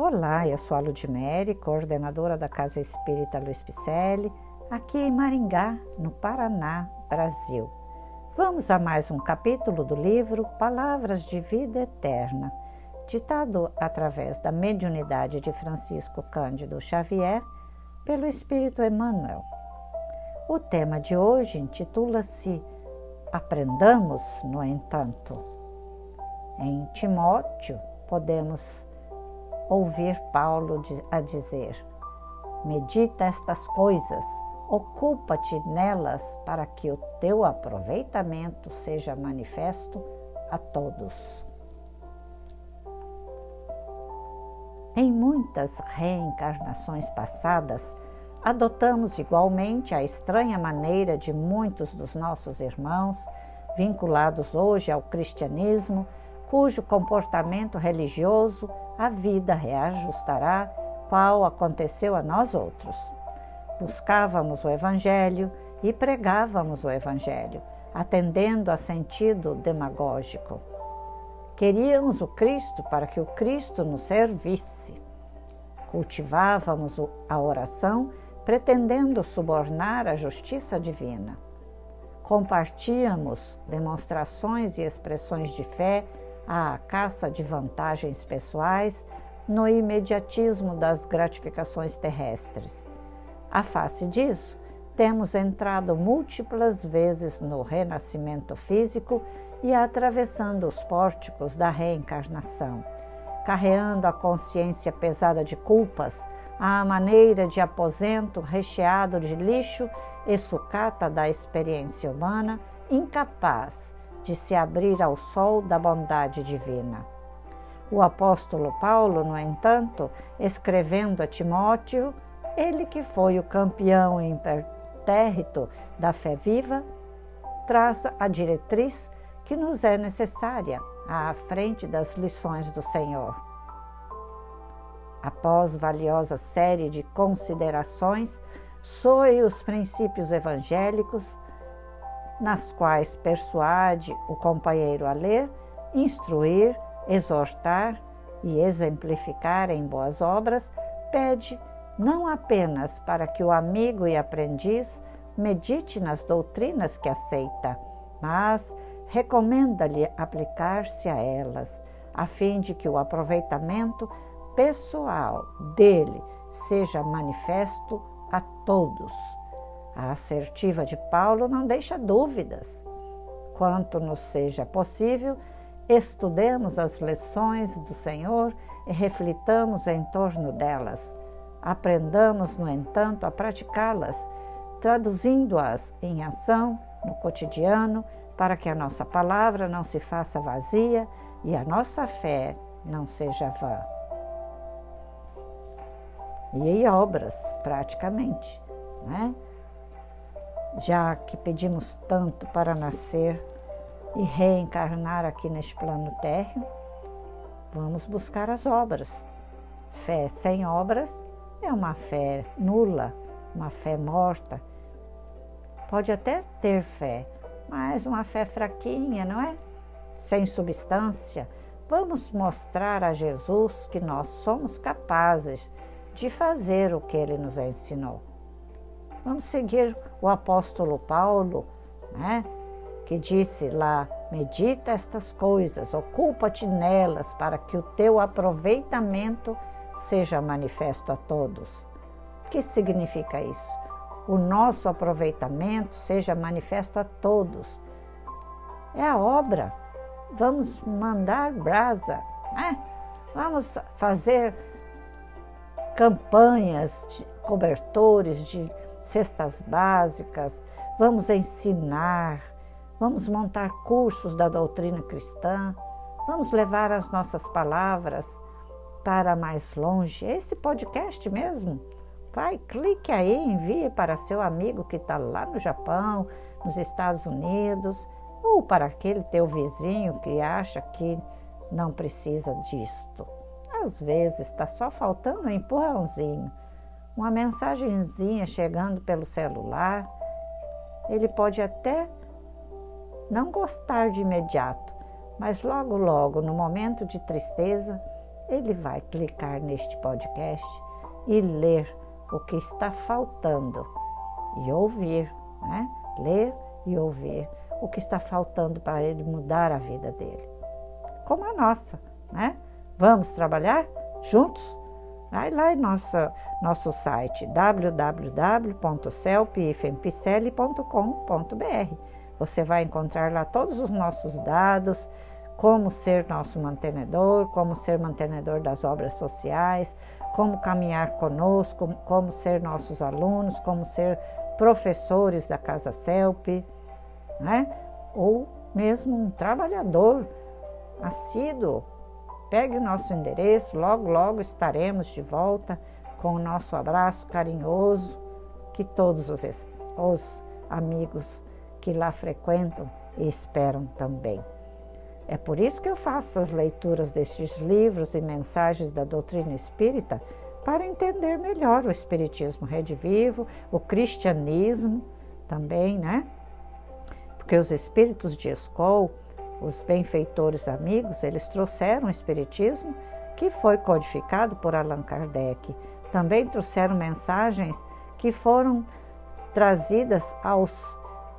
Olá, eu sou a Ludmere, coordenadora da Casa Espírita Luiz Picelli, aqui em Maringá, no Paraná, Brasil. Vamos a mais um capítulo do livro Palavras de Vida Eterna, ditado através da mediunidade de Francisco Cândido Xavier pelo Espírito Emmanuel. O tema de hoje intitula-se Aprendamos, no entanto. Em Timóteo, podemos ouvir Paulo a dizer: Medita estas coisas, ocupa-te nelas para que o teu aproveitamento seja manifesto a todos. Em muitas reencarnações passadas, adotamos igualmente a estranha maneira de muitos dos nossos irmãos, vinculados hoje ao cristianismo, cujo comportamento religioso a vida reajustará, qual aconteceu a nós outros. Buscávamos o Evangelho e pregávamos o Evangelho, atendendo a sentido demagógico. Queríamos o Cristo para que o Cristo nos servisse. Cultivávamos a oração pretendendo subornar a justiça divina. Compartíamos demonstrações e expressões de fé à caça de vantagens pessoais no imediatismo das gratificações terrestres. A face disso, temos entrado múltiplas vezes no renascimento físico e atravessando os pórticos da reencarnação, carreando a consciência pesada de culpas à maneira de aposento recheado de lixo e sucata da experiência humana, incapaz de se abrir ao sol da bondade divina. O apóstolo Paulo, no entanto, escrevendo a Timóteo, ele que foi o campeão impertérrito da fé viva, traça a diretriz que nos é necessária à frente das lições do Senhor. Após valiosa série de considerações sobre os princípios evangélicos, nas quais persuade o companheiro a ler, instruir, exortar e exemplificar em boas obras, pede não apenas para que o amigo e aprendiz medite nas doutrinas que aceita, mas recomenda-lhe aplicar-se a elas, a fim de que o aproveitamento pessoal dele seja manifesto a todos. A assertiva de Paulo não deixa dúvidas. Quanto nos seja possível, estudemos as lições do Senhor e reflitamos em torno delas. Aprendamos, no entanto, a praticá-las, traduzindo-as em ação no cotidiano, para que a nossa palavra não se faça vazia e a nossa fé não seja vã. E em obras, praticamente, né? Já que pedimos tanto para nascer e reencarnar aqui neste plano térreo, vamos buscar as obras. Fé sem obras é uma fé nula, uma fé morta. Pode até ter fé, mas uma fé fraquinha, não é? Sem substância. Vamos mostrar a Jesus que nós somos capazes de fazer o que ele nos ensinou. Vamos seguir o apóstolo Paulo, né? que disse lá: medita estas coisas, ocupa-te nelas, para que o teu aproveitamento seja manifesto a todos. O que significa isso? O nosso aproveitamento seja manifesto a todos. É a obra. Vamos mandar brasa, né? Vamos fazer campanhas de cobertores, de cestas básicas, vamos ensinar, vamos montar cursos da doutrina cristã, vamos levar as nossas palavras para mais longe. Esse podcast mesmo. Vai, clique aí, envie para seu amigo que está lá no Japão, nos Estados Unidos, ou para aquele teu vizinho que acha que não precisa disto. Às vezes está só faltando um empurrãozinho uma mensagenzinha chegando pelo celular, ele pode até não gostar de imediato, mas logo, logo, no momento de tristeza, ele vai clicar neste podcast e ler o que está faltando e ouvir, né? Ler e ouvir o que está faltando para ele mudar a vida dele, como a nossa, né? Vamos trabalhar juntos? Vai lá em nossa, nosso site www.celpifempicele.com.br. Você vai encontrar lá todos os nossos dados, como ser nosso mantenedor, como ser mantenedor das obras sociais, como caminhar conosco, como ser nossos alunos, como ser professores da Casa CELP, né? ou mesmo um trabalhador assíduo Pegue o nosso endereço, logo, logo estaremos de volta com o nosso abraço carinhoso que todos os, os amigos que lá frequentam e esperam também. É por isso que eu faço as leituras destes livros e mensagens da doutrina espírita para entender melhor o Espiritismo redivivo, o cristianismo também, né? Porque os espíritos de Escol os benfeitores amigos, eles trouxeram o Espiritismo, que foi codificado por Allan Kardec. Também trouxeram mensagens que foram trazidas aos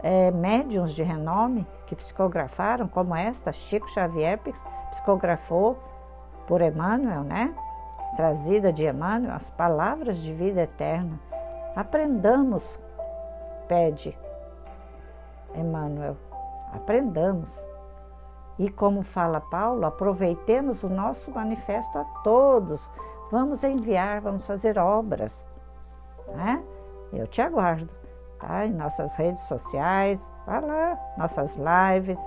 é, médiums de renome que psicografaram, como esta, Chico Xavier psicografou por Emmanuel, né? Trazida de Emmanuel, as palavras de vida eterna. Aprendamos, pede Emmanuel, aprendamos. E como fala Paulo, aproveitemos o nosso manifesto a todos. Vamos enviar, vamos fazer obras. Né? Eu te aguardo tá? em nossas redes sociais, vá lá, nossas lives,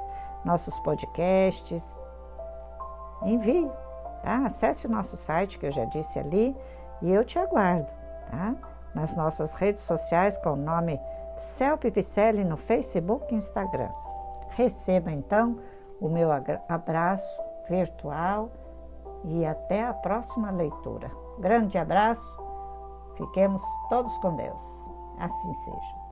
nossos podcasts. Envie, tá? acesse o nosso site que eu já disse ali e eu te aguardo tá? nas nossas redes sociais com o nome Celpe Picelli no Facebook e Instagram. Receba então o meu abraço virtual e até a próxima leitura. Grande abraço, fiquemos todos com Deus. Assim seja.